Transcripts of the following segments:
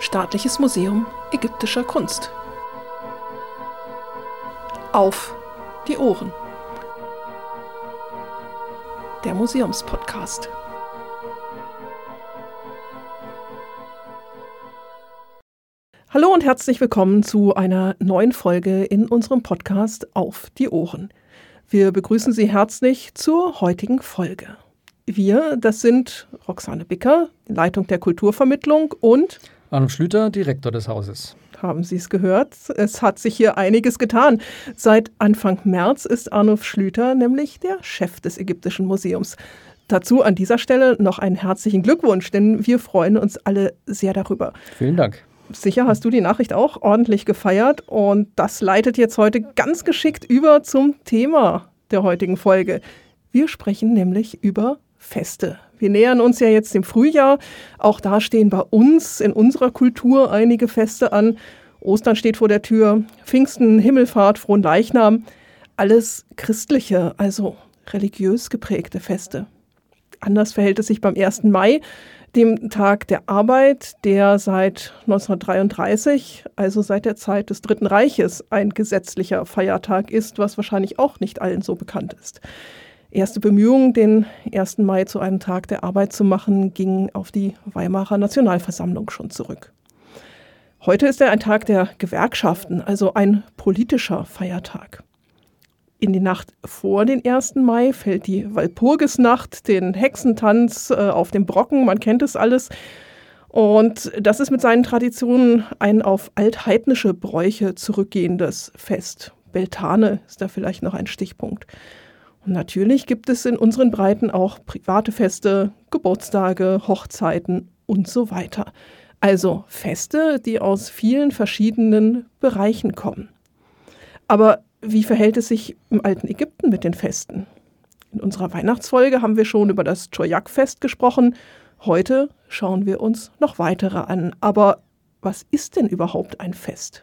Staatliches Museum ägyptischer Kunst. Auf die Ohren. Der Museumspodcast. Hallo und herzlich willkommen zu einer neuen Folge in unserem Podcast Auf die Ohren. Wir begrüßen Sie herzlich zur heutigen Folge. Wir, das sind Roxane Bicker, Leitung der Kulturvermittlung und Arnulf Schlüter, Direktor des Hauses. Haben Sie es gehört? Es hat sich hier einiges getan. Seit Anfang März ist Arnulf Schlüter nämlich der Chef des Ägyptischen Museums. Dazu an dieser Stelle noch einen herzlichen Glückwunsch, denn wir freuen uns alle sehr darüber. Vielen Dank. Sicher hast du die Nachricht auch ordentlich gefeiert und das leitet jetzt heute ganz geschickt über zum Thema der heutigen Folge. Wir sprechen nämlich über Feste. Wir nähern uns ja jetzt dem Frühjahr. Auch da stehen bei uns in unserer Kultur einige Feste an. Ostern steht vor der Tür, Pfingsten, Himmelfahrt, Frohen Leichnam. Alles christliche, also religiös geprägte Feste. Anders verhält es sich beim 1. Mai, dem Tag der Arbeit, der seit 1933, also seit der Zeit des Dritten Reiches, ein gesetzlicher Feiertag ist, was wahrscheinlich auch nicht allen so bekannt ist. Erste Bemühungen, den 1. Mai zu einem Tag der Arbeit zu machen, gingen auf die Weimarer Nationalversammlung schon zurück. Heute ist er ein Tag der Gewerkschaften, also ein politischer Feiertag. In die Nacht vor den 1. Mai fällt die Walpurgisnacht, den Hexentanz äh, auf dem Brocken, man kennt es alles. Und das ist mit seinen Traditionen ein auf altheidnische Bräuche zurückgehendes Fest. Beltane ist da vielleicht noch ein Stichpunkt. Und natürlich gibt es in unseren Breiten auch private Feste, Geburtstage, Hochzeiten und so weiter. Also Feste, die aus vielen verschiedenen Bereichen kommen. Aber wie verhält es sich im alten Ägypten mit den Festen? In unserer Weihnachtsfolge haben wir schon über das Choyak-Fest gesprochen. Heute schauen wir uns noch weitere an. Aber was ist denn überhaupt ein Fest?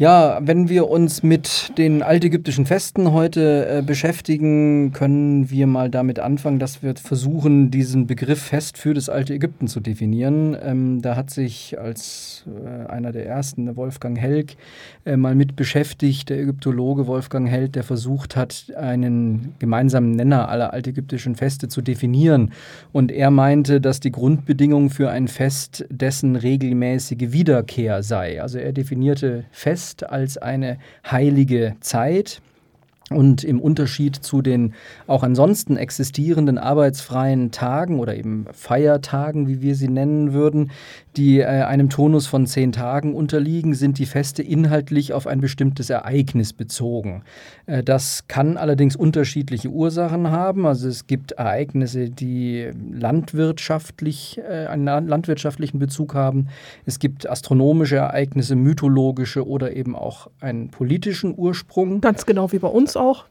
Ja, wenn wir uns mit den altägyptischen Festen heute äh, beschäftigen, können wir mal damit anfangen, dass wir versuchen, diesen Begriff Fest für das alte Ägypten zu definieren. Ähm, da hat sich als äh, einer der ersten Wolfgang Helg äh, mal mit beschäftigt, der Ägyptologe Wolfgang Held, der versucht hat, einen gemeinsamen Nenner aller altägyptischen Feste zu definieren. Und er meinte, dass die Grundbedingung für ein Fest dessen regelmäßige Wiederkehr sei. Also er definierte Fest Fest als eine heilige Zeit. Und im Unterschied zu den auch ansonsten existierenden arbeitsfreien Tagen oder eben Feiertagen, wie wir sie nennen würden, die äh, einem Tonus von zehn Tagen unterliegen, sind die Feste inhaltlich auf ein bestimmtes Ereignis bezogen. Äh, das kann allerdings unterschiedliche Ursachen haben. Also es gibt Ereignisse, die landwirtschaftlich, äh, einen landwirtschaftlichen Bezug haben. Es gibt astronomische Ereignisse, mythologische oder eben auch einen politischen Ursprung. Ganz genau wie bei uns auch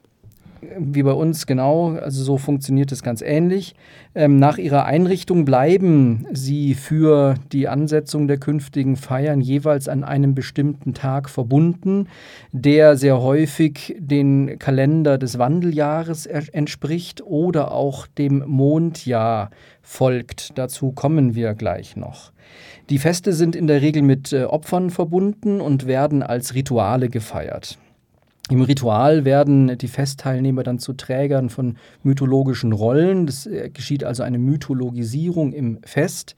wie bei uns, genau. Also so funktioniert es ganz ähnlich. Ähm, nach ihrer Einrichtung bleiben sie für die Ansetzung der künftigen Feiern jeweils an einem bestimmten Tag verbunden, der sehr häufig den Kalender des Wandeljahres entspricht oder auch dem Mondjahr folgt. Dazu kommen wir gleich noch. Die Feste sind in der Regel mit äh, Opfern verbunden und werden als Rituale gefeiert. Im Ritual werden die Festteilnehmer dann zu Trägern von mythologischen Rollen. Das äh, geschieht also eine Mythologisierung im Fest.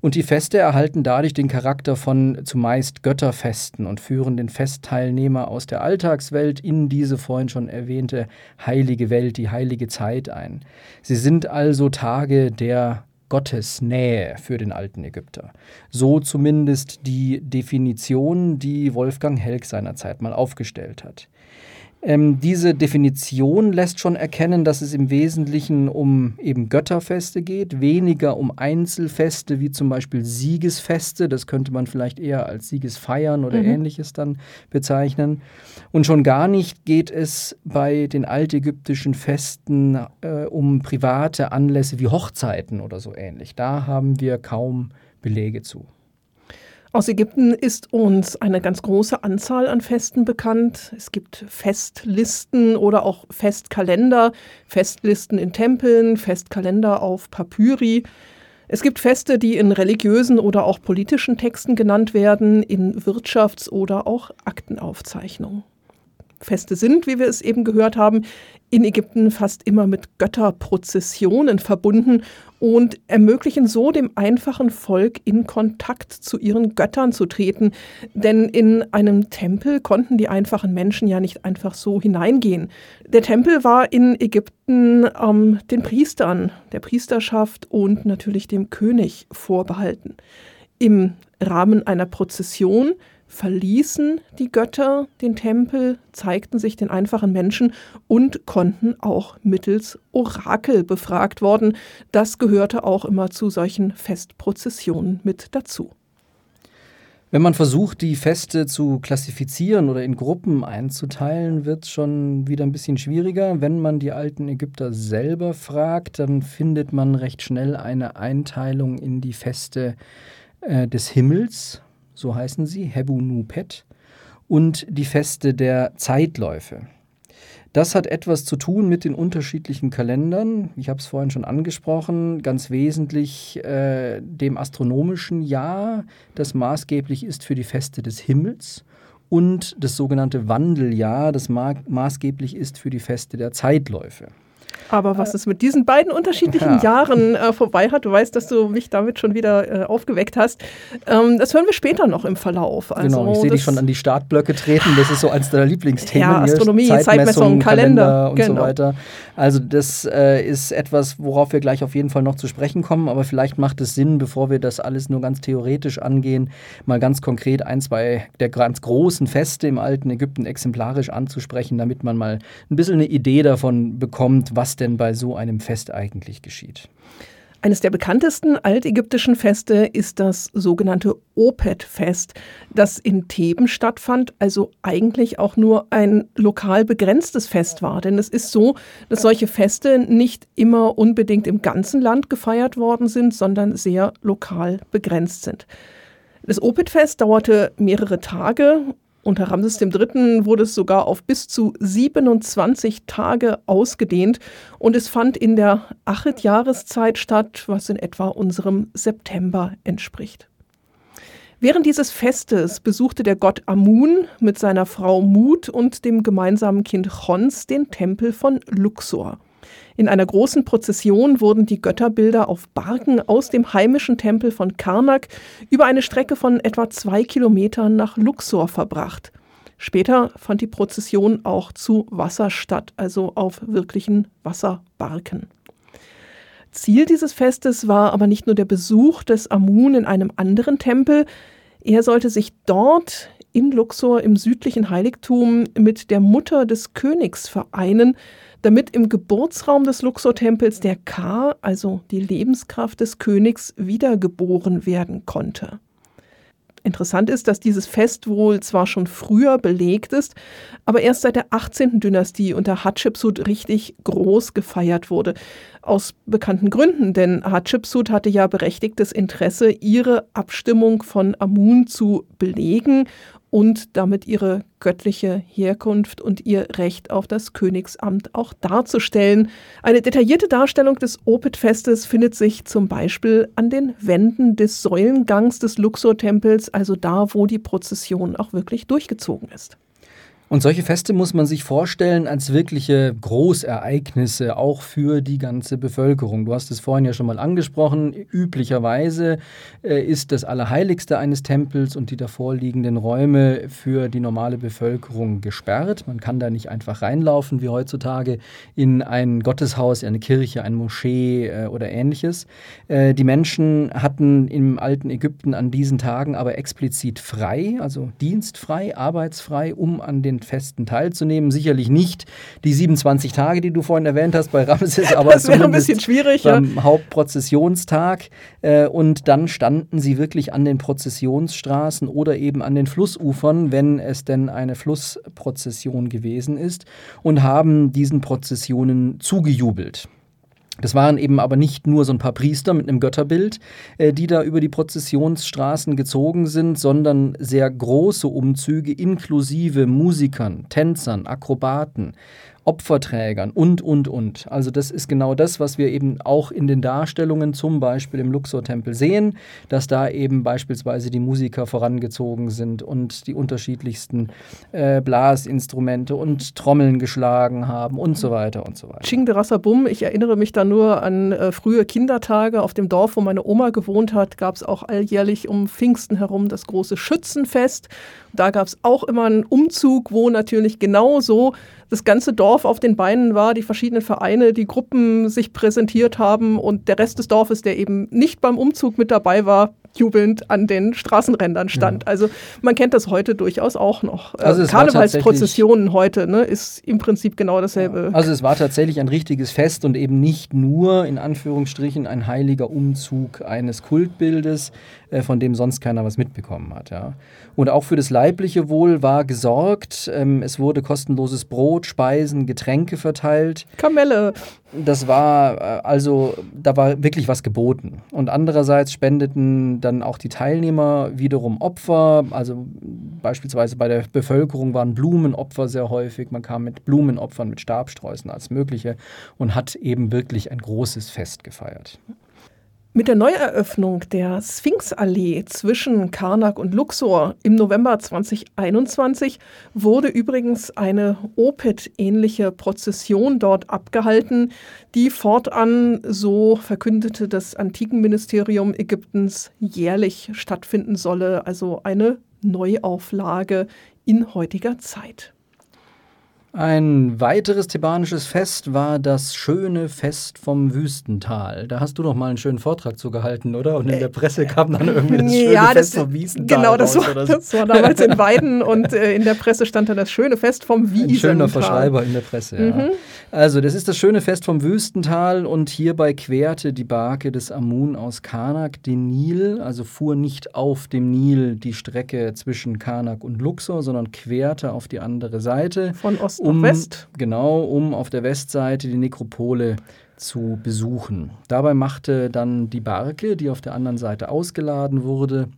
Und die Feste erhalten dadurch den Charakter von zumeist Götterfesten und führen den Festteilnehmer aus der Alltagswelt in diese vorhin schon erwähnte heilige Welt, die heilige Zeit ein. Sie sind also Tage der Gottesnähe für den alten Ägypter. So zumindest die Definition, die Wolfgang Helg seinerzeit mal aufgestellt hat. Ähm, diese Definition lässt schon erkennen, dass es im Wesentlichen um eben Götterfeste geht, weniger um Einzelfeste wie zum Beispiel Siegesfeste. Das könnte man vielleicht eher als Siegesfeiern oder mhm. ähnliches dann bezeichnen. Und schon gar nicht geht es bei den altägyptischen Festen äh, um private Anlässe wie Hochzeiten oder so ähnlich. Da haben wir kaum Belege zu. Aus Ägypten ist uns eine ganz große Anzahl an Festen bekannt. Es gibt Festlisten oder auch Festkalender, Festlisten in Tempeln, Festkalender auf Papyri. Es gibt Feste, die in religiösen oder auch politischen Texten genannt werden, in Wirtschafts- oder auch Aktenaufzeichnungen. Feste sind, wie wir es eben gehört haben, in Ägypten fast immer mit Götterprozessionen verbunden und ermöglichen so dem einfachen Volk in Kontakt zu ihren Göttern zu treten. Denn in einem Tempel konnten die einfachen Menschen ja nicht einfach so hineingehen. Der Tempel war in Ägypten ähm, den Priestern, der Priesterschaft und natürlich dem König vorbehalten. Im Rahmen einer Prozession verließen die Götter den Tempel, zeigten sich den einfachen Menschen und konnten auch mittels Orakel befragt worden. Das gehörte auch immer zu solchen Festprozessionen mit dazu. Wenn man versucht, die Feste zu klassifizieren oder in Gruppen einzuteilen, wird es schon wieder ein bisschen schwieriger. Wenn man die alten Ägypter selber fragt, dann findet man recht schnell eine Einteilung in die Feste äh, des Himmels, so heißen sie, Hebu Nupet, und die Feste der Zeitläufe. Das hat etwas zu tun mit den unterschiedlichen Kalendern. Ich habe es vorhin schon angesprochen, ganz wesentlich äh, dem astronomischen Jahr, das maßgeblich ist für die Feste des Himmels, und das sogenannte Wandeljahr, das ma maßgeblich ist für die Feste der Zeitläufe. Aber was es mit diesen beiden unterschiedlichen ja. Jahren äh, vorbei hat, du weißt, dass du mich damit schon wieder äh, aufgeweckt hast. Ähm, das hören wir später noch im Verlauf. Also genau, ich sehe dich schon an die Startblöcke treten. Das ist so eins deiner Lieblingsthemen. Ja, Astronomie, Zeitmessung, Kalender, Kalender und genau. so weiter. Also das äh, ist etwas, worauf wir gleich auf jeden Fall noch zu sprechen kommen. Aber vielleicht macht es Sinn, bevor wir das alles nur ganz theoretisch angehen, mal ganz konkret ein, zwei der ganz großen Feste im alten Ägypten exemplarisch anzusprechen, damit man mal ein bisschen eine Idee davon bekommt, was denn bei so einem Fest eigentlich geschieht. Eines der bekanntesten altägyptischen Feste ist das sogenannte Opet-Fest, das in Theben stattfand, also eigentlich auch nur ein lokal begrenztes Fest war. Denn es ist so, dass solche Feste nicht immer unbedingt im ganzen Land gefeiert worden sind, sondern sehr lokal begrenzt sind. Das Opet-Fest dauerte mehrere Tage unter Ramses III. wurde es sogar auf bis zu 27 Tage ausgedehnt und es fand in der Achet-Jahreszeit statt, was in etwa unserem September entspricht. Während dieses Festes besuchte der Gott Amun mit seiner Frau Mut und dem gemeinsamen Kind Chons den Tempel von Luxor. In einer großen Prozession wurden die Götterbilder auf Barken aus dem heimischen Tempel von Karnak über eine Strecke von etwa zwei Kilometern nach Luxor verbracht. Später fand die Prozession auch zu Wasser statt, also auf wirklichen Wasserbarken. Ziel dieses Festes war aber nicht nur der Besuch des Amun in einem anderen Tempel, er sollte sich dort in Luxor im südlichen Heiligtum mit der Mutter des Königs vereinen, damit im Geburtsraum des Luxor-Tempels der Ka, also die Lebenskraft des Königs, wiedergeboren werden konnte. Interessant ist, dass dieses Fest wohl zwar schon früher belegt ist, aber erst seit der 18. Dynastie unter Hatschepsut richtig groß gefeiert wurde. Aus bekannten Gründen, denn Hatschepsut hatte ja berechtigtes Interesse, ihre Abstimmung von Amun zu belegen und damit ihre göttliche Herkunft und ihr Recht auf das Königsamt auch darzustellen. Eine detaillierte Darstellung des Opet-Festes findet sich zum Beispiel an den Wänden des Säulengangs des Luxor-Tempels, also da, wo die Prozession auch wirklich durchgezogen ist. Und solche Feste muss man sich vorstellen als wirkliche Großereignisse, auch für die ganze Bevölkerung. Du hast es vorhin ja schon mal angesprochen. Üblicherweise äh, ist das Allerheiligste eines Tempels und die davorliegenden Räume für die normale Bevölkerung gesperrt. Man kann da nicht einfach reinlaufen wie heutzutage in ein Gotteshaus, eine Kirche, eine Moschee äh, oder ähnliches. Äh, die Menschen hatten im alten Ägypten an diesen Tagen aber explizit frei, also dienstfrei, arbeitsfrei, um an den Festen teilzunehmen. Sicherlich nicht die 27 Tage, die du vorhin erwähnt hast bei Ramses, aber das wäre ein bisschen schwierig. Beim ja. Hauptprozessionstag. Äh, und dann standen sie wirklich an den Prozessionsstraßen oder eben an den Flussufern, wenn es denn eine Flussprozession gewesen ist, und haben diesen Prozessionen zugejubelt. Das waren eben aber nicht nur so ein paar Priester mit einem Götterbild, äh, die da über die Prozessionsstraßen gezogen sind, sondern sehr große Umzüge inklusive Musikern, Tänzern, Akrobaten Opferträgern und, und, und. Also das ist genau das, was wir eben auch in den Darstellungen zum Beispiel im Luxor-Tempel sehen, dass da eben beispielsweise die Musiker vorangezogen sind und die unterschiedlichsten äh, Blasinstrumente und Trommeln geschlagen haben und so weiter und so weiter. Ching de Rassabum, ich erinnere mich da nur an äh, frühe Kindertage auf dem Dorf, wo meine Oma gewohnt hat, gab es auch alljährlich um Pfingsten herum das große Schützenfest. Da gab es auch immer einen Umzug, wo natürlich genauso das ganze Dorf auf den Beinen war, die verschiedenen Vereine, die Gruppen sich präsentiert haben und der Rest des Dorfes, der eben nicht beim Umzug mit dabei war, jubelnd an den Straßenrändern stand. Ja. Also man kennt das heute durchaus auch noch. Äh, also Karnevalsprozessionen heute ne, ist im Prinzip genau dasselbe. Also es war tatsächlich ein richtiges Fest und eben nicht nur in Anführungsstrichen ein heiliger Umzug eines Kultbildes, von dem sonst keiner was mitbekommen hat. Ja. Und auch für das leibliche Wohl war gesorgt. Ähm, es wurde kostenloses Brot, Speisen, Getränke verteilt. Kamelle. Das war äh, also, da war wirklich was geboten. Und andererseits spendeten dann auch die Teilnehmer wiederum Opfer. Also beispielsweise bei der Bevölkerung waren Blumenopfer sehr häufig. Man kam mit Blumenopfern, mit Stabsträußen als mögliche und hat eben wirklich ein großes Fest gefeiert. Mit der Neueröffnung der Sphinxallee zwischen Karnak und Luxor im November 2021 wurde übrigens eine Opet-ähnliche Prozession dort abgehalten, die fortan, so verkündete das Antikenministerium Ägyptens, jährlich stattfinden solle, also eine Neuauflage in heutiger Zeit. Ein weiteres thebanisches Fest war das schöne Fest vom Wüstental. Da hast du doch mal einen schönen Vortrag zu gehalten, oder? Und in der Presse kam dann irgendwie das schöne ja, Fest vom Wiesental. Genau, das, war, so. das war damals in Weiden und äh, in der Presse stand dann das schöne Fest vom Wiesental. Ein schöner Verschreiber in der Presse, ja. Mhm. Also, das ist das schöne Fest vom Wüstental und hierbei querte die Barke des Amun aus Karnak den Nil, also fuhr nicht auf dem Nil die Strecke zwischen Karnak und Luxor, sondern querte auf die andere Seite. Von Osten um, West. Genau, um auf der Westseite die Nekropole zu besuchen. Dabei machte dann die Barke, die auf der anderen Seite ausgeladen wurde,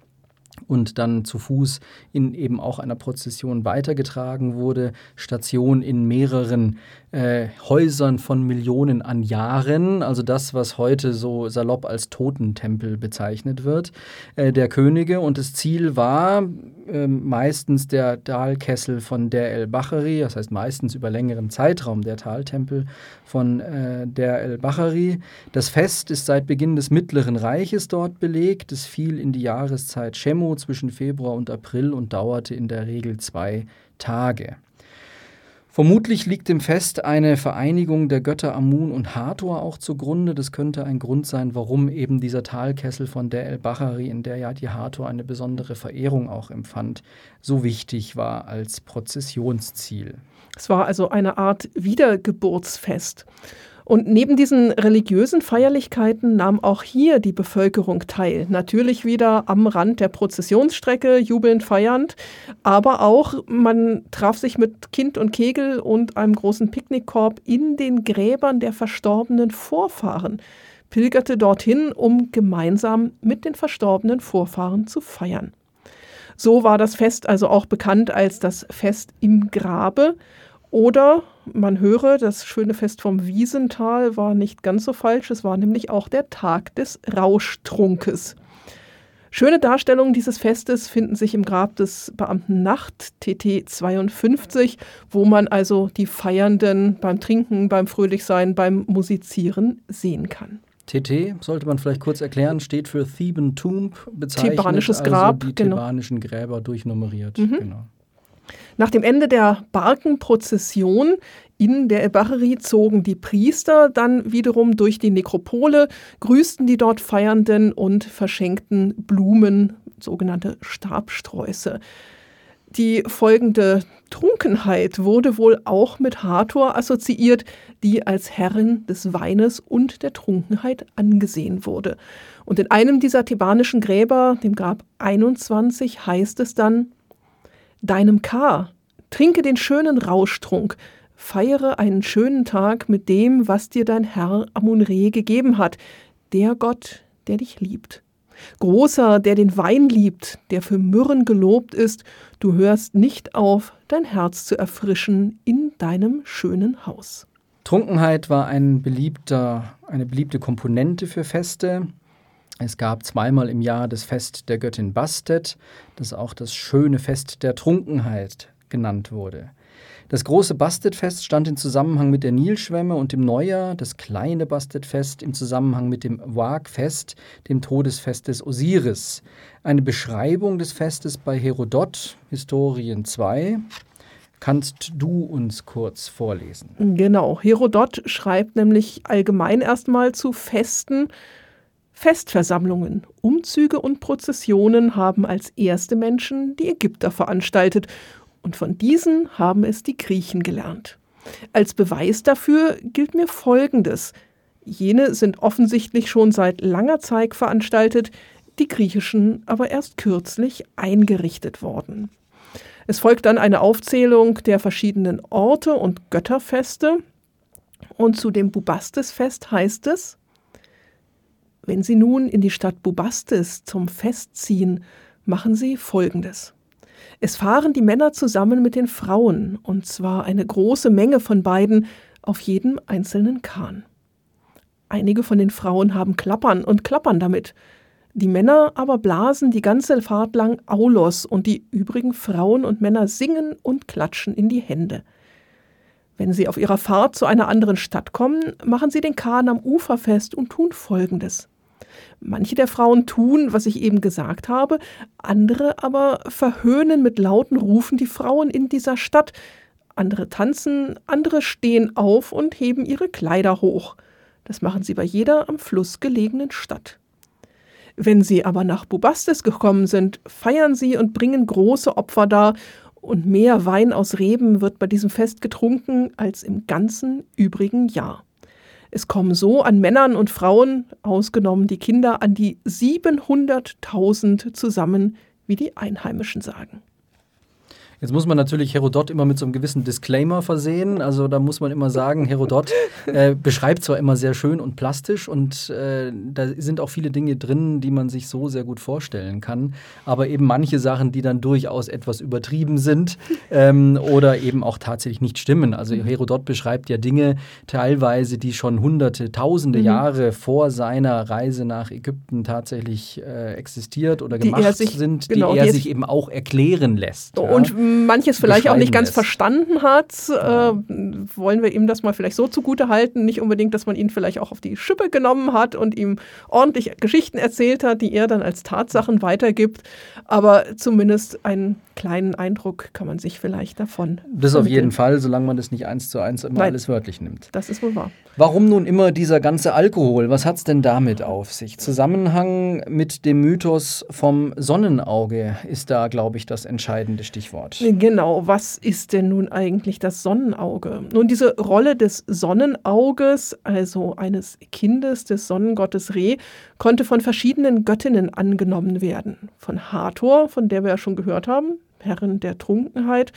und dann zu Fuß in eben auch einer Prozession weitergetragen wurde, Station in mehreren äh, Häusern von Millionen an Jahren, also das, was heute so salopp als Totentempel bezeichnet wird, äh, der Könige. Und das Ziel war äh, meistens der Talkessel von Der el-Bachari, das heißt meistens über längeren Zeitraum der Taltempel von äh, Der el-Bachari. Das Fest ist seit Beginn des Mittleren Reiches dort belegt. Es fiel in die Jahreszeit Shemo zwischen Februar und April und dauerte in der Regel zwei Tage. Vermutlich liegt dem Fest eine Vereinigung der Götter Amun und Hathor auch zugrunde. Das könnte ein Grund sein, warum eben dieser Talkessel von der El-Bachari, in der ja die Hathor eine besondere Verehrung auch empfand, so wichtig war als Prozessionsziel. Es war also eine Art Wiedergeburtsfest. Und neben diesen religiösen Feierlichkeiten nahm auch hier die Bevölkerung teil. Natürlich wieder am Rand der Prozessionsstrecke, jubelnd feiernd, aber auch man traf sich mit Kind und Kegel und einem großen Picknickkorb in den Gräbern der verstorbenen Vorfahren, pilgerte dorthin, um gemeinsam mit den verstorbenen Vorfahren zu feiern. So war das Fest also auch bekannt als das Fest im Grabe oder man höre, das schöne Fest vom Wiesental war nicht ganz so falsch. Es war nämlich auch der Tag des Rauschtrunkes. Schöne Darstellungen dieses Festes finden sich im Grab des Beamten Nacht, TT 52, wo man also die Feiernden beim Trinken, beim Fröhlichsein, beim Musizieren sehen kann. TT, sollte man vielleicht kurz erklären, steht für Theban Tomb, bezeichnet Thebanisches Grab, also die genau. thebanischen Gräber durchnummeriert. Mhm. Genau. Nach dem Ende der Barkenprozession in der Ebacherie zogen die Priester dann wiederum durch die Nekropole, grüßten die dort Feiernden und verschenkten Blumen, sogenannte Stabsträuße. Die folgende Trunkenheit wurde wohl auch mit Hathor assoziiert, die als Herrin des Weines und der Trunkenheit angesehen wurde. Und in einem dieser thebanischen Gräber, dem Grab 21, heißt es dann, deinem K. Trinke den schönen Rauschtrunk, feiere einen schönen Tag mit dem, was dir dein Herr Amun-Re gegeben hat, der Gott, der dich liebt. Großer, der den Wein liebt, der für Myrrhen gelobt ist, du hörst nicht auf, dein Herz zu erfrischen in deinem schönen Haus. Trunkenheit war ein beliebter, eine beliebte Komponente für Feste. Es gab zweimal im Jahr das Fest der Göttin Bastet, das auch das schöne Fest der Trunkenheit genannt wurde. Das große Bastetfest stand in Zusammenhang mit der Nilschwemme und dem Neujahr, das kleine Bastetfest im Zusammenhang mit dem Wagfest, dem Todesfest des Osiris. Eine Beschreibung des Festes bei Herodot, Historien 2. Kannst du uns kurz vorlesen? Genau, Herodot schreibt nämlich allgemein erstmal zu Festen, Festversammlungen, Umzüge und Prozessionen haben als erste Menschen die Ägypter veranstaltet und von diesen haben es die Griechen gelernt. Als Beweis dafür gilt mir Folgendes. Jene sind offensichtlich schon seit langer Zeit veranstaltet, die griechischen aber erst kürzlich eingerichtet worden. Es folgt dann eine Aufzählung der verschiedenen Orte und Götterfeste. Und zu dem Bubastisfest heißt es, wenn Sie nun in die Stadt Bubastis zum Fest ziehen, machen Sie Folgendes. Es fahren die Männer zusammen mit den Frauen, und zwar eine große Menge von beiden auf jedem einzelnen Kahn. Einige von den Frauen haben Klappern und klappern damit. Die Männer aber blasen die ganze Fahrt lang Aulos und die übrigen Frauen und Männer singen und klatschen in die Hände. Wenn sie auf ihrer Fahrt zu einer anderen Stadt kommen, machen sie den Kahn am Ufer fest und tun Folgendes. Manche der Frauen tun, was ich eben gesagt habe, andere aber verhöhnen mit lauten Rufen die Frauen in dieser Stadt. Andere tanzen, andere stehen auf und heben ihre Kleider hoch. Das machen sie bei jeder am Fluss gelegenen Stadt. Wenn sie aber nach Bubastis gekommen sind, feiern sie und bringen große Opfer dar, und mehr Wein aus Reben wird bei diesem Fest getrunken als im ganzen übrigen Jahr. Es kommen so an Männern und Frauen, ausgenommen die Kinder, an die 700.000 zusammen, wie die Einheimischen sagen. Jetzt muss man natürlich Herodot immer mit so einem gewissen Disclaimer versehen. Also da muss man immer sagen, Herodot äh, beschreibt zwar immer sehr schön und plastisch und äh, da sind auch viele Dinge drin, die man sich so sehr gut vorstellen kann, aber eben manche Sachen, die dann durchaus etwas übertrieben sind ähm, oder eben auch tatsächlich nicht stimmen. Also Herodot beschreibt ja Dinge teilweise, die schon hunderte, tausende mhm. Jahre vor seiner Reise nach Ägypten tatsächlich äh, existiert oder gemacht sich, sind, genau, die er sich eben auch erklären lässt. Und ja manches vielleicht auch nicht ganz lässt. verstanden hat, äh, wollen wir ihm das mal vielleicht so zugute halten. Nicht unbedingt, dass man ihn vielleicht auch auf die Schippe genommen hat und ihm ordentlich Geschichten erzählt hat, die er dann als Tatsachen weitergibt. Aber zumindest einen kleinen Eindruck kann man sich vielleicht davon. Das auf jeden Fall, solange man das nicht eins zu eins immer Nein, alles wörtlich nimmt. Das ist wohl wahr. Warum nun immer dieser ganze Alkohol? Was hat es denn damit auf sich? Zusammenhang mit dem Mythos vom Sonnenauge ist da, glaube ich, das entscheidende Stichwort. Genau, was ist denn nun eigentlich das Sonnenauge? Nun, diese Rolle des Sonnenauges, also eines Kindes des Sonnengottes Re, konnte von verschiedenen Göttinnen angenommen werden. Von Hathor, von der wir ja schon gehört haben, Herrin der Trunkenheit,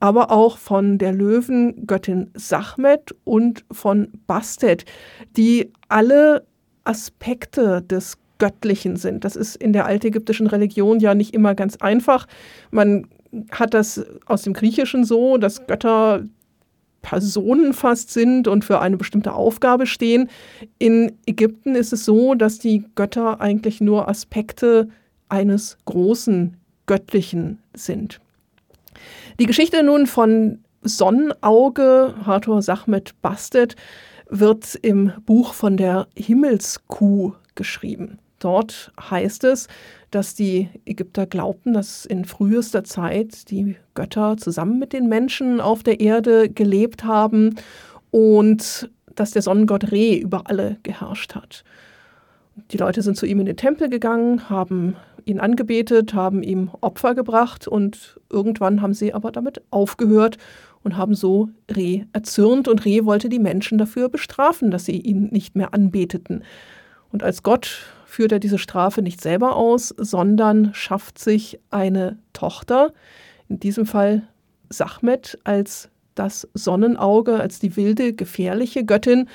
aber auch von der Löwengöttin Sachmet und von Bastet, die alle Aspekte des Göttlichen sind. Das ist in der altägyptischen Religion ja nicht immer ganz einfach. Man hat das aus dem Griechischen so, dass Götter Personen fast sind und für eine bestimmte Aufgabe stehen. In Ägypten ist es so, dass die Götter eigentlich nur Aspekte eines großen Göttlichen sind. Die Geschichte nun von Sonnenauge, Hathor Sachmet Bastet, wird im Buch von der Himmelskuh geschrieben. Dort heißt es, dass die Ägypter glaubten, dass in frühester Zeit die Götter zusammen mit den Menschen auf der Erde gelebt haben und dass der Sonnengott Re über alle geherrscht hat. Die Leute sind zu ihm in den Tempel gegangen, haben ihn angebetet, haben ihm Opfer gebracht und irgendwann haben sie aber damit aufgehört und haben so Re erzürnt und Re wollte die Menschen dafür bestrafen, dass sie ihn nicht mehr anbeteten. Und als Gott führt er diese Strafe nicht selber aus, sondern schafft sich eine Tochter, in diesem Fall Sachmet als das Sonnenauge, als die wilde, gefährliche Göttin.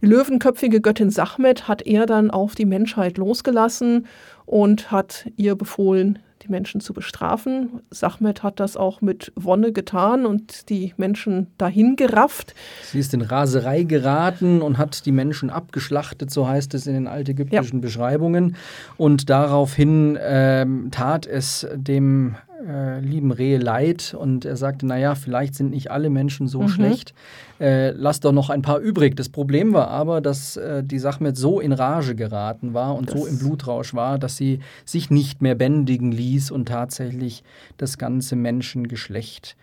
Die löwenköpfige Göttin Sachmet hat er dann auf die Menschheit losgelassen und hat ihr befohlen, die Menschen zu bestrafen. Sachmet hat das auch mit Wonne getan und die Menschen dahin gerafft. Sie ist in Raserei geraten und hat die Menschen abgeschlachtet, so heißt es in den altägyptischen ja. Beschreibungen. Und daraufhin ähm, tat es dem äh, lieben Rehe leid und er sagte, naja, vielleicht sind nicht alle Menschen so mhm. schlecht, äh, lass doch noch ein paar übrig. Das Problem war aber, dass äh, die Sachmet so in Rage geraten war und das so im Blutrausch war, dass sie sich nicht mehr bändigen ließ und tatsächlich das ganze Menschengeschlecht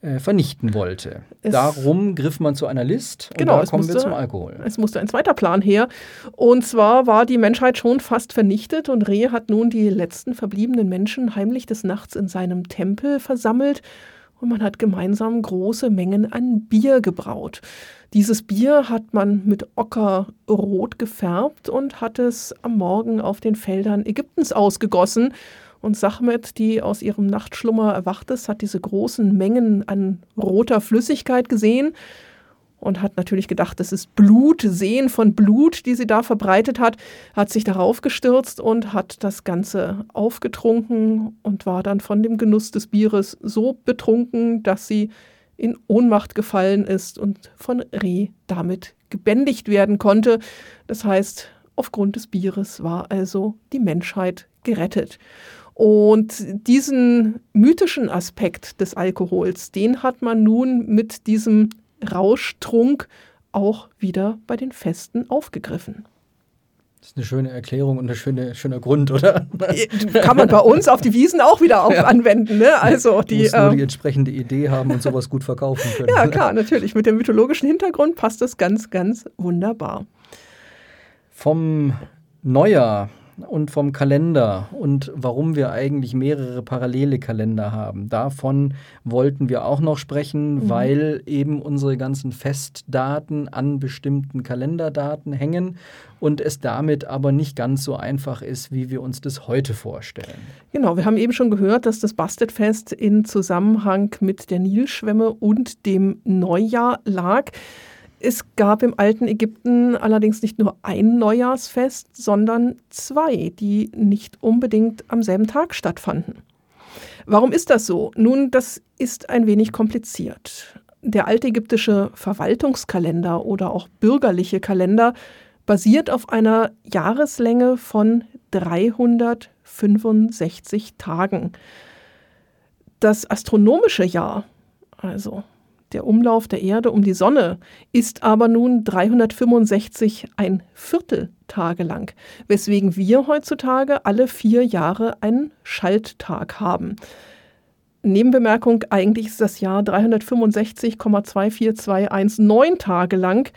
äh, vernichten wollte. Es Darum griff man zu einer List und genau, da kommen musste, wir zum Alkohol. Es musste ein zweiter Plan her. Und zwar war die Menschheit schon fast vernichtet und Re hat nun die letzten verbliebenen Menschen heimlich des Nachts in seinem Tempel versammelt und man hat gemeinsam große Mengen an Bier gebraut. Dieses Bier hat man mit Ocker rot gefärbt und hat es am Morgen auf den Feldern Ägyptens ausgegossen und Sachmet, die aus ihrem Nachtschlummer erwacht ist, hat diese großen Mengen an roter Flüssigkeit gesehen und hat natürlich gedacht, das ist Blut, Sehen von Blut, die sie da verbreitet hat, hat sich darauf gestürzt und hat das Ganze aufgetrunken und war dann von dem Genuss des Bieres so betrunken, dass sie in Ohnmacht gefallen ist und von Reh damit gebändigt werden konnte. Das heißt, aufgrund des Bieres war also die Menschheit gerettet. Und diesen mythischen Aspekt des Alkohols, den hat man nun mit diesem Rauschtrunk auch wieder bei den Festen aufgegriffen. Das ist eine schöne Erklärung und ein schöne, schöner Grund, oder? Kann man bei uns auf die Wiesen auch wieder auch ja. anwenden. Ne? Also die, muss nur die ähm, entsprechende Idee haben und sowas gut verkaufen können. Ja, klar, natürlich. Mit dem mythologischen Hintergrund passt das ganz, ganz wunderbar. Vom Neujahr und vom Kalender und warum wir eigentlich mehrere parallele Kalender haben. Davon wollten wir auch noch sprechen, mhm. weil eben unsere ganzen Festdaten an bestimmten Kalenderdaten hängen und es damit aber nicht ganz so einfach ist, wie wir uns das heute vorstellen. Genau, wir haben eben schon gehört, dass das Bastetfest in Zusammenhang mit der Nilschwemme und dem Neujahr lag. Es gab im alten Ägypten allerdings nicht nur ein Neujahrsfest, sondern zwei, die nicht unbedingt am selben Tag stattfanden. Warum ist das so? Nun, das ist ein wenig kompliziert. Der altägyptische Verwaltungskalender oder auch bürgerliche Kalender basiert auf einer Jahreslänge von 365 Tagen. Das astronomische Jahr, also der Umlauf der Erde um die Sonne ist aber nun 365 ein Viertel Tage lang, weswegen wir heutzutage alle vier Jahre einen Schalttag haben. Nebenbemerkung, eigentlich ist das Jahr 365,24219 Tage lang.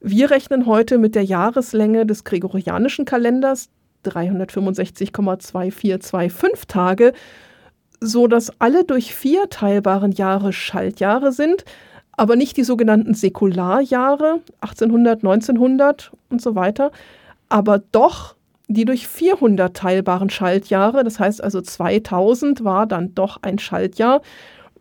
Wir rechnen heute mit der Jahreslänge des gregorianischen Kalenders 365,2425 Tage so dass alle durch vier teilbaren Jahre Schaltjahre sind, aber nicht die sogenannten Säkularjahre 1800, 1900 und so weiter, aber doch die durch 400 teilbaren Schaltjahre, das heißt also 2000 war dann doch ein Schaltjahr,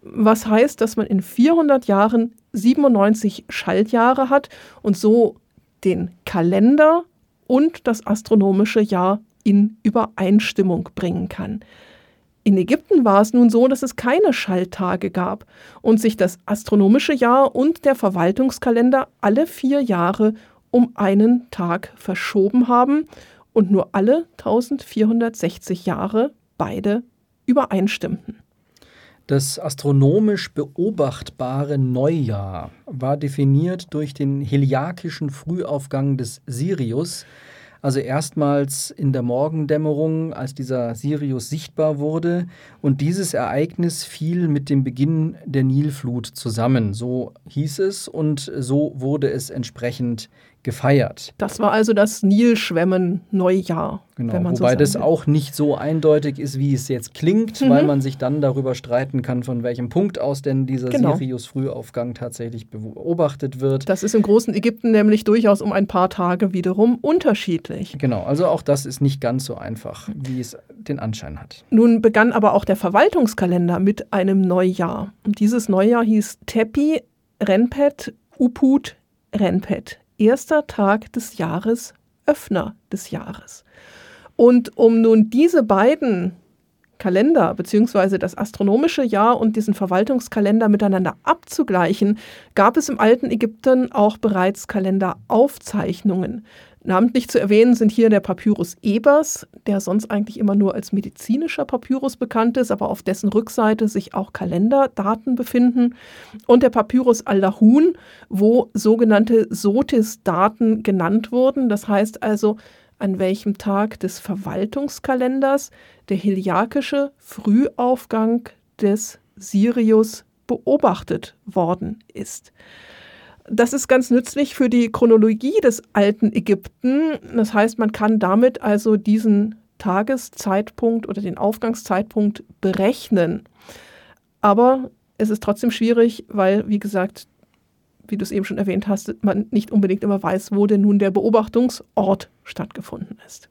was heißt, dass man in 400 Jahren 97 Schaltjahre hat und so den Kalender und das astronomische Jahr in Übereinstimmung bringen kann. In Ägypten war es nun so, dass es keine Schalttage gab und sich das astronomische Jahr und der Verwaltungskalender alle vier Jahre um einen Tag verschoben haben und nur alle 1460 Jahre beide übereinstimmten. Das astronomisch beobachtbare Neujahr war definiert durch den heliakischen Frühaufgang des Sirius, also erstmals in der Morgendämmerung, als dieser Sirius sichtbar wurde. Und dieses Ereignis fiel mit dem Beginn der Nilflut zusammen. So hieß es und so wurde es entsprechend gefeiert. Das war also das Nilschwemmen-Neujahr. Genau, wobei so das auch nicht so eindeutig ist, wie es jetzt klingt, mhm. weil man sich dann darüber streiten kann, von welchem Punkt aus denn dieser genau. Sirius-Frühaufgang tatsächlich beobachtet wird. Das ist im großen Ägypten nämlich durchaus um ein paar Tage wiederum unterschiedlich. Genau, also auch das ist nicht ganz so einfach, wie es den Anschein hat. Nun begann aber auch der Verwaltungskalender mit einem Neujahr. Und dieses Neujahr hieß Tepi, Renpet, Uput, Renpet erster Tag des Jahres, Öffner des Jahres. Und um nun diese beiden Kalender bzw. das astronomische Jahr und diesen Verwaltungskalender miteinander abzugleichen, gab es im alten Ägypten auch bereits Kalenderaufzeichnungen. Namentlich zu erwähnen sind hier der Papyrus Ebers, der sonst eigentlich immer nur als medizinischer Papyrus bekannt ist, aber auf dessen Rückseite sich auch Kalenderdaten befinden, und der Papyrus Al-Dahun, wo sogenannte Sotis-Daten genannt wurden. Das heißt also, an welchem Tag des Verwaltungskalenders der heliakische Frühaufgang des Sirius beobachtet worden ist. Das ist ganz nützlich für die Chronologie des alten Ägypten. Das heißt, man kann damit also diesen Tageszeitpunkt oder den Aufgangszeitpunkt berechnen. Aber es ist trotzdem schwierig, weil, wie gesagt, wie du es eben schon erwähnt hast, man nicht unbedingt immer weiß, wo denn nun der Beobachtungsort stattgefunden ist.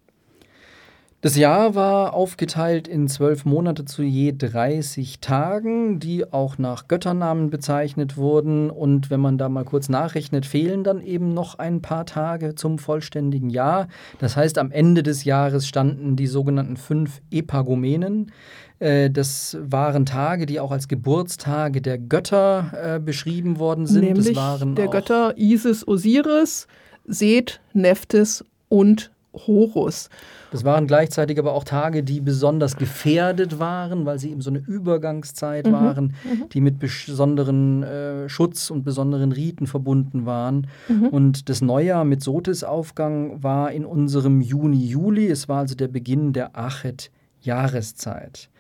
Das Jahr war aufgeteilt in zwölf Monate zu je 30 Tagen, die auch nach Götternamen bezeichnet wurden. Und wenn man da mal kurz nachrechnet, fehlen dann eben noch ein paar Tage zum vollständigen Jahr. Das heißt, am Ende des Jahres standen die sogenannten fünf Epagomenen. Äh, das waren Tage, die auch als Geburtstage der Götter äh, beschrieben worden sind. Nämlich das waren der Götter Isis, Osiris, Seth, Nephthys und Horus. Das waren gleichzeitig aber auch Tage, die besonders gefährdet waren, weil sie eben so eine Übergangszeit mhm. waren, mhm. die mit besonderen äh, Schutz und besonderen Riten verbunden waren. Mhm. Und das Neujahr mit Sotis-Aufgang war in unserem Juni, Juli. Es war also der Beginn der Achet-Jahreszeit.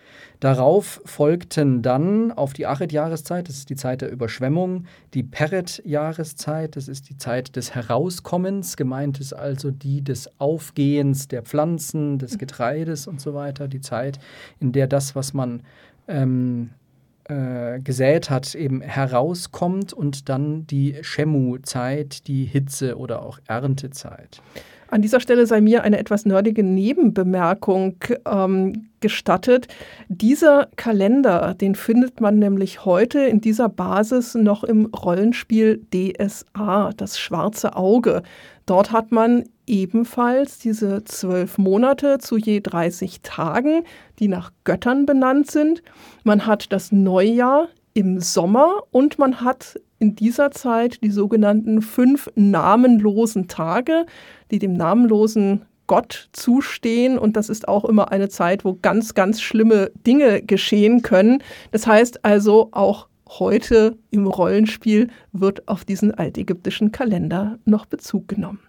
Darauf folgten dann auf die Achet-Jahreszeit, das ist die Zeit der Überschwemmung, die Peret-Jahreszeit, das ist die Zeit des Herauskommens, gemeint ist also die des Aufgehens der Pflanzen, des Getreides und so weiter, die Zeit, in der das, was man ähm, äh, gesät hat, eben herauskommt und dann die Shemu-Zeit, die Hitze- oder auch Erntezeit. An dieser Stelle sei mir eine etwas nerdige Nebenbemerkung ähm, gestattet. Dieser Kalender, den findet man nämlich heute in dieser Basis noch im Rollenspiel DSA, das schwarze Auge. Dort hat man ebenfalls diese zwölf Monate zu je 30 Tagen, die nach Göttern benannt sind. Man hat das Neujahr im Sommer und man hat in dieser Zeit die sogenannten fünf namenlosen Tage, die dem namenlosen Gott zustehen. Und das ist auch immer eine Zeit, wo ganz, ganz schlimme Dinge geschehen können. Das heißt also, auch heute im Rollenspiel wird auf diesen altägyptischen Kalender noch Bezug genommen.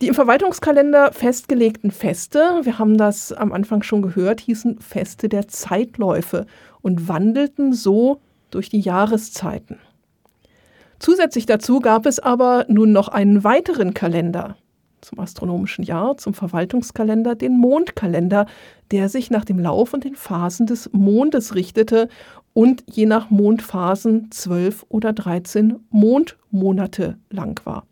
Die im Verwaltungskalender festgelegten Feste, wir haben das am Anfang schon gehört, hießen Feste der Zeitläufe und wandelten so durch die Jahreszeiten. Zusätzlich dazu gab es aber nun noch einen weiteren Kalender zum astronomischen Jahr, zum Verwaltungskalender, den Mondkalender, der sich nach dem Lauf und den Phasen des Mondes richtete und je nach Mondphasen zwölf oder dreizehn Mondmonate lang war.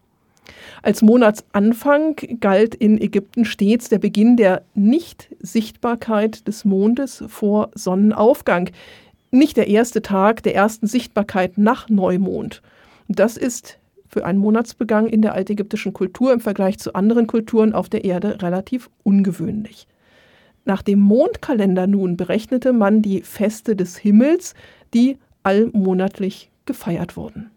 Als Monatsanfang galt in Ägypten stets der Beginn der Nichtsichtbarkeit des Mondes vor Sonnenaufgang, nicht der erste Tag der ersten Sichtbarkeit nach Neumond. Das ist für einen Monatsbegang in der altägyptischen Kultur im Vergleich zu anderen Kulturen auf der Erde relativ ungewöhnlich. Nach dem Mondkalender nun berechnete man die Feste des Himmels, die allmonatlich gefeiert wurden.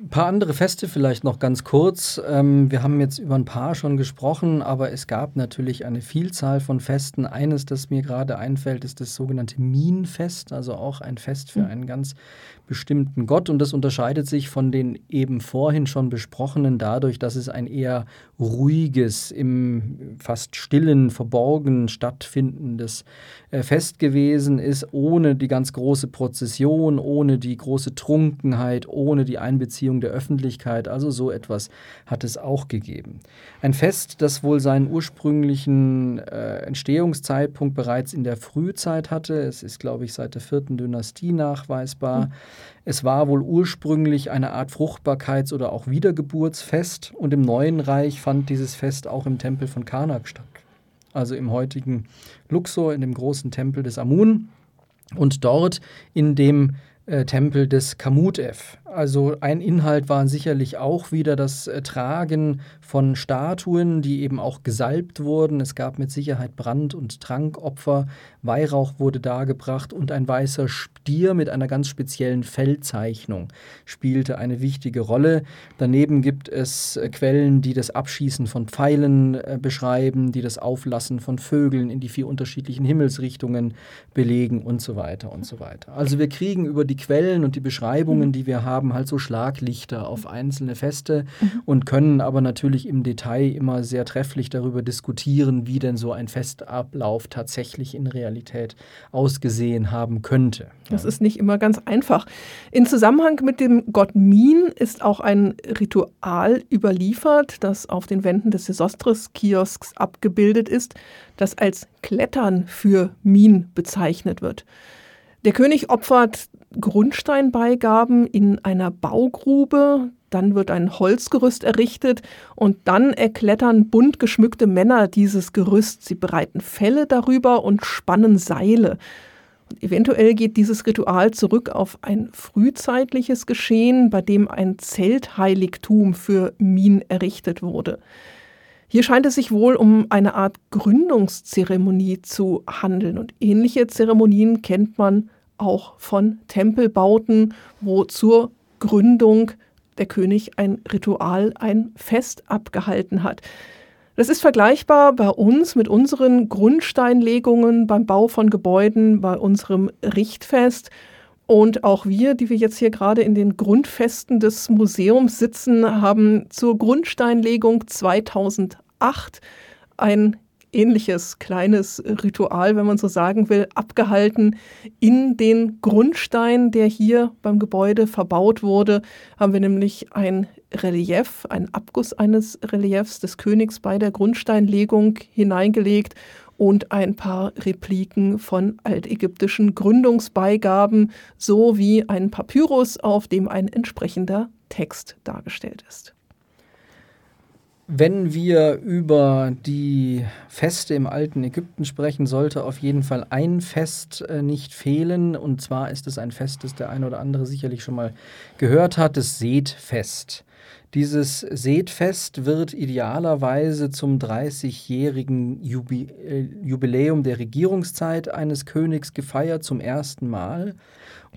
Ein paar andere Feste vielleicht noch ganz kurz. Ähm, wir haben jetzt über ein paar schon gesprochen, aber es gab natürlich eine Vielzahl von Festen. Eines, das mir gerade einfällt, ist das sogenannte Minenfest, also auch ein Fest für hm. einen ganz bestimmten Gott. Und das unterscheidet sich von den eben vorhin schon besprochenen dadurch, dass es ein eher ruhiges, im fast stillen, verborgen stattfindendes äh, Fest gewesen ist, ohne die ganz große Prozession, ohne die große Trunkenheit, ohne die Einbeziehung der Öffentlichkeit. Also so etwas hat es auch gegeben. Ein Fest, das wohl seinen ursprünglichen äh, Entstehungszeitpunkt bereits in der Frühzeit hatte. Es ist, glaube ich, seit der vierten Dynastie nachweisbar. Mhm. Es war wohl ursprünglich eine Art Fruchtbarkeits- oder auch Wiedergeburtsfest und im Neuen Reich fand dieses Fest auch im Tempel von Karnak statt. Also im heutigen Luxor, in dem großen Tempel des Amun und dort in dem äh, Tempel des Kamutev. Also ein Inhalt war sicherlich auch wieder das äh, Tragen von Statuen, die eben auch gesalbt wurden. Es gab mit Sicherheit Brand- und Trankopfer, Weihrauch wurde dargebracht und ein weißer Stier mit einer ganz speziellen Fellzeichnung spielte eine wichtige Rolle. Daneben gibt es äh, Quellen, die das Abschießen von Pfeilen äh, beschreiben, die das Auflassen von Vögeln in die vier unterschiedlichen Himmelsrichtungen belegen und so weiter und so weiter. Also wir kriegen über die Quellen und die Beschreibungen, die wir haben, halt so Schlaglichter auf einzelne Feste mhm. und können aber natürlich im Detail immer sehr trefflich darüber diskutieren, wie denn so ein Festablauf tatsächlich in Realität ausgesehen haben könnte. Das ist nicht immer ganz einfach. In Zusammenhang mit dem Gott Min ist auch ein Ritual überliefert, das auf den Wänden des Sesostris-Kiosks abgebildet ist, das als Klettern für Min bezeichnet wird. Der König opfert Grundsteinbeigaben in einer Baugrube, dann wird ein Holzgerüst errichtet und dann erklettern bunt geschmückte Männer dieses Gerüst. Sie bereiten Felle darüber und spannen Seile. Und eventuell geht dieses Ritual zurück auf ein frühzeitliches Geschehen, bei dem ein Zeltheiligtum für Min errichtet wurde. Hier scheint es sich wohl um eine Art Gründungszeremonie zu handeln und ähnliche Zeremonien kennt man auch von Tempelbauten, wo zur Gründung der König ein Ritual, ein Fest abgehalten hat. Das ist vergleichbar bei uns mit unseren Grundsteinlegungen beim Bau von Gebäuden, bei unserem Richtfest. Und auch wir, die wir jetzt hier gerade in den Grundfesten des Museums sitzen, haben zur Grundsteinlegung 2008 ein ähnliches kleines Ritual, wenn man so sagen will, abgehalten. In den Grundstein, der hier beim Gebäude verbaut wurde, haben wir nämlich ein Relief, ein Abguss eines Reliefs des Königs bei der Grundsteinlegung hineingelegt und ein paar Repliken von altägyptischen Gründungsbeigaben sowie ein Papyrus, auf dem ein entsprechender Text dargestellt ist. Wenn wir über die Feste im alten Ägypten sprechen, sollte auf jeden Fall ein Fest äh, nicht fehlen. Und zwar ist es ein Fest, das der eine oder andere sicherlich schon mal gehört hat, das Sethfest. Dieses Sethfest wird idealerweise zum 30-jährigen äh, Jubiläum der Regierungszeit eines Königs gefeiert, zum ersten Mal.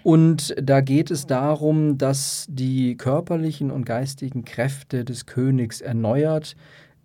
Und da geht es darum, dass die körperlichen und geistigen Kräfte des Königs erneuert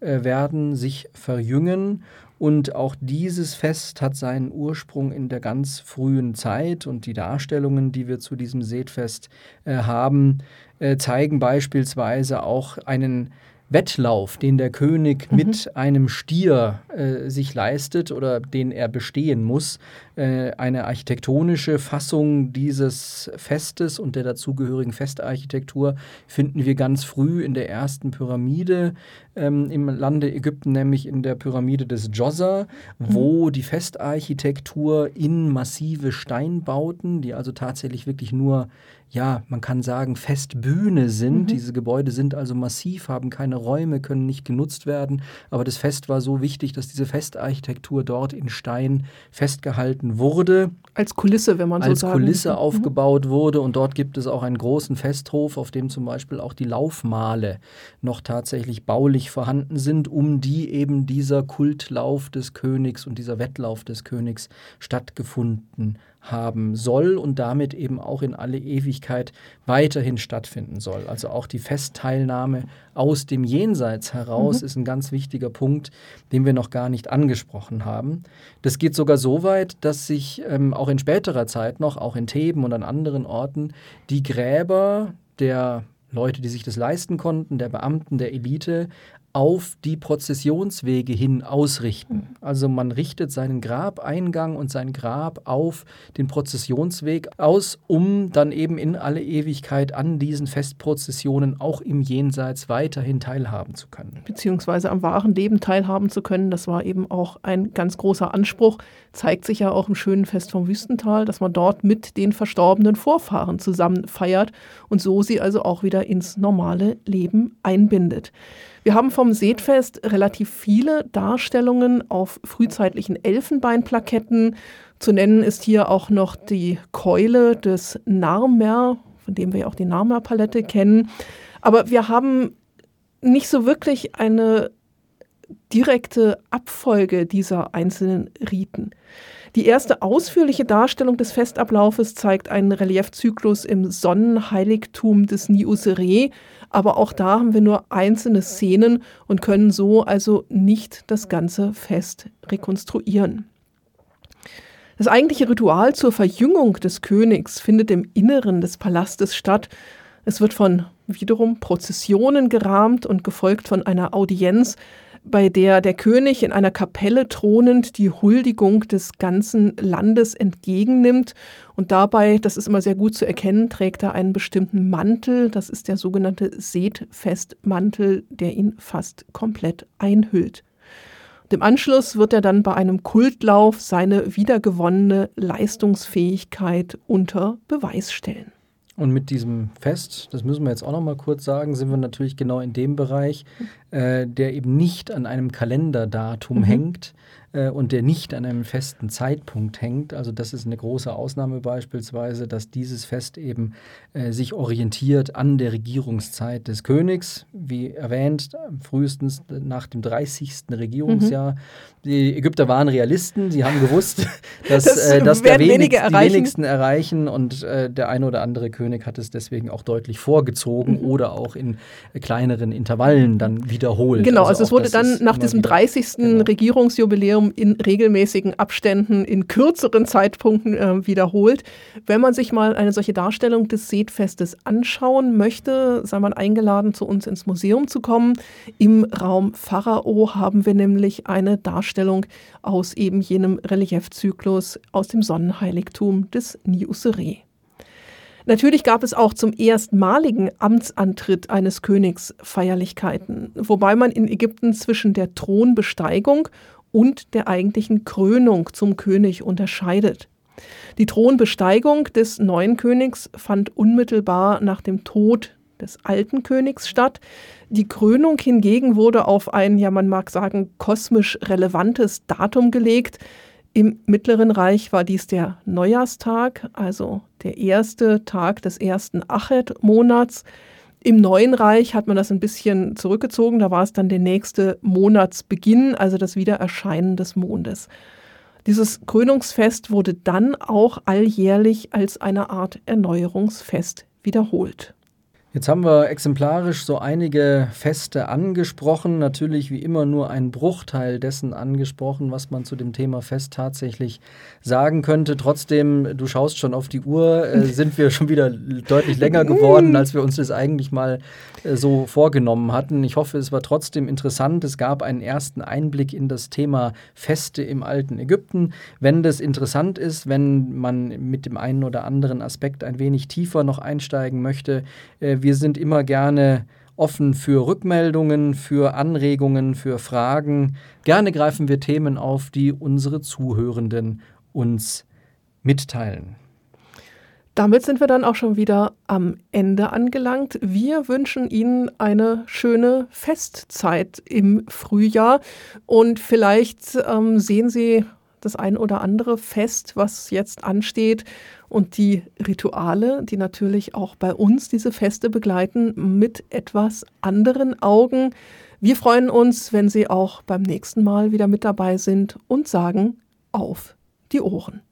äh, werden, sich verjüngen. Und auch dieses Fest hat seinen Ursprung in der ganz frühen Zeit. Und die Darstellungen, die wir zu diesem Seetfest äh, haben, äh, zeigen beispielsweise auch einen Wettlauf, den der König mhm. mit einem Stier äh, sich leistet oder den er bestehen muss, äh, eine architektonische Fassung dieses Festes und der dazugehörigen Festarchitektur finden wir ganz früh in der ersten Pyramide ähm, im Lande Ägypten, nämlich in der Pyramide des Djoser, mhm. wo die Festarchitektur in massive Steinbauten, die also tatsächlich wirklich nur ja, man kann sagen, Festbühne sind. Mhm. Diese Gebäude sind also massiv, haben keine Räume, können nicht genutzt werden. Aber das Fest war so wichtig, dass diese Festarchitektur dort in Stein festgehalten wurde. Als Kulisse, wenn man so sagen Als Kulisse mhm. aufgebaut wurde. Und dort gibt es auch einen großen Festhof, auf dem zum Beispiel auch die Laufmale noch tatsächlich baulich vorhanden sind, um die eben dieser Kultlauf des Königs und dieser Wettlauf des Königs stattgefunden haben soll und damit eben auch in alle Ewigkeit weiterhin stattfinden soll. Also auch die Festteilnahme aus dem Jenseits heraus mhm. ist ein ganz wichtiger Punkt, den wir noch gar nicht angesprochen haben. Das geht sogar so weit, dass sich ähm, auch in späterer Zeit noch, auch in Theben und an anderen Orten, die Gräber der Leute, die sich das leisten konnten, der Beamten, der Elite, auf die Prozessionswege hin ausrichten. Also man richtet seinen Grabeingang und sein Grab auf den Prozessionsweg aus, um dann eben in alle Ewigkeit an diesen Festprozessionen auch im Jenseits weiterhin teilhaben zu können. Beziehungsweise am wahren Leben teilhaben zu können. Das war eben auch ein ganz großer Anspruch. Zeigt sich ja auch im schönen Fest vom Wüstental, dass man dort mit den verstorbenen Vorfahren zusammen feiert und so sie also auch wieder ins normale Leben einbindet. Wir haben vom Seetfest relativ viele Darstellungen auf frühzeitlichen Elfenbeinplaketten. Zu nennen ist hier auch noch die Keule des Narmer von dem wir ja auch die Nama-Palette kennen. Aber wir haben nicht so wirklich eine direkte Abfolge dieser einzelnen Riten. Die erste ausführliche Darstellung des Festablaufes zeigt einen Reliefzyklus im Sonnenheiligtum des Niuseré, aber auch da haben wir nur einzelne Szenen und können so also nicht das ganze Fest rekonstruieren. Das eigentliche Ritual zur Verjüngung des Königs findet im Inneren des Palastes statt. Es wird von wiederum Prozessionen gerahmt und gefolgt von einer Audienz, bei der der König in einer Kapelle thronend die Huldigung des ganzen Landes entgegennimmt und dabei, das ist immer sehr gut zu erkennen, trägt er einen bestimmten Mantel, das ist der sogenannte Seetfestmantel, der ihn fast komplett einhüllt. Und Im Anschluss wird er dann bei einem Kultlauf seine wiedergewonnene Leistungsfähigkeit unter Beweis stellen. Und mit diesem Fest, das müssen wir jetzt auch noch mal kurz sagen, sind wir natürlich genau in dem Bereich, äh, der eben nicht an einem Kalenderdatum mhm. hängt, äh, und der nicht an einem festen Zeitpunkt hängt. Also das ist eine große Ausnahme beispielsweise, dass dieses Fest eben äh, sich orientiert an der Regierungszeit des Königs, wie erwähnt, frühestens nach dem 30. Regierungsjahr. Mhm. Die Ägypter waren Realisten, sie haben gewusst, dass das, äh, dass der wenig, die wenigsten erreichen und äh, der eine oder andere König hat es deswegen auch deutlich vorgezogen mhm. oder auch in kleineren Intervallen dann wiederholt. Genau, also, also es wurde dann nach diesem 30. Genau. Regierungsjubiläum in regelmäßigen Abständen, in kürzeren Zeitpunkten äh, wiederholt. Wenn man sich mal eine solche Darstellung des Seetfestes anschauen möchte, sei man eingeladen, zu uns ins Museum zu kommen. Im Raum Pharao haben wir nämlich eine Darstellung aus eben jenem Reliefzyklus aus dem Sonnenheiligtum des Niuseré. Natürlich gab es auch zum erstmaligen Amtsantritt eines Königs Feierlichkeiten, wobei man in Ägypten zwischen der Thronbesteigung und der eigentlichen Krönung zum König unterscheidet. Die Thronbesteigung des neuen Königs fand unmittelbar nach dem Tod des alten Königs statt. Die Krönung hingegen wurde auf ein, ja man mag sagen, kosmisch relevantes Datum gelegt. Im Mittleren Reich war dies der Neujahrstag, also der erste Tag des ersten Achet-Monats. Im Neuen Reich hat man das ein bisschen zurückgezogen, da war es dann der nächste Monatsbeginn, also das Wiedererscheinen des Mondes. Dieses Krönungsfest wurde dann auch alljährlich als eine Art Erneuerungsfest wiederholt. Jetzt haben wir exemplarisch so einige Feste angesprochen, natürlich wie immer nur ein Bruchteil dessen angesprochen, was man zu dem Thema Fest tatsächlich sagen könnte. Trotzdem, du schaust schon auf die Uhr, äh, sind wir schon wieder deutlich länger geworden, als wir uns das eigentlich mal äh, so vorgenommen hatten. Ich hoffe, es war trotzdem interessant. Es gab einen ersten Einblick in das Thema Feste im alten Ägypten. Wenn das interessant ist, wenn man mit dem einen oder anderen Aspekt ein wenig tiefer noch einsteigen möchte, äh, wir sind immer gerne offen für Rückmeldungen, für Anregungen, für Fragen. Gerne greifen wir Themen auf, die unsere Zuhörenden uns mitteilen. Damit sind wir dann auch schon wieder am Ende angelangt. Wir wünschen Ihnen eine schöne Festzeit im Frühjahr und vielleicht ähm, sehen Sie das ein oder andere Fest, was jetzt ansteht und die Rituale, die natürlich auch bei uns diese Feste begleiten, mit etwas anderen Augen. Wir freuen uns, wenn Sie auch beim nächsten Mal wieder mit dabei sind und sagen auf die Ohren.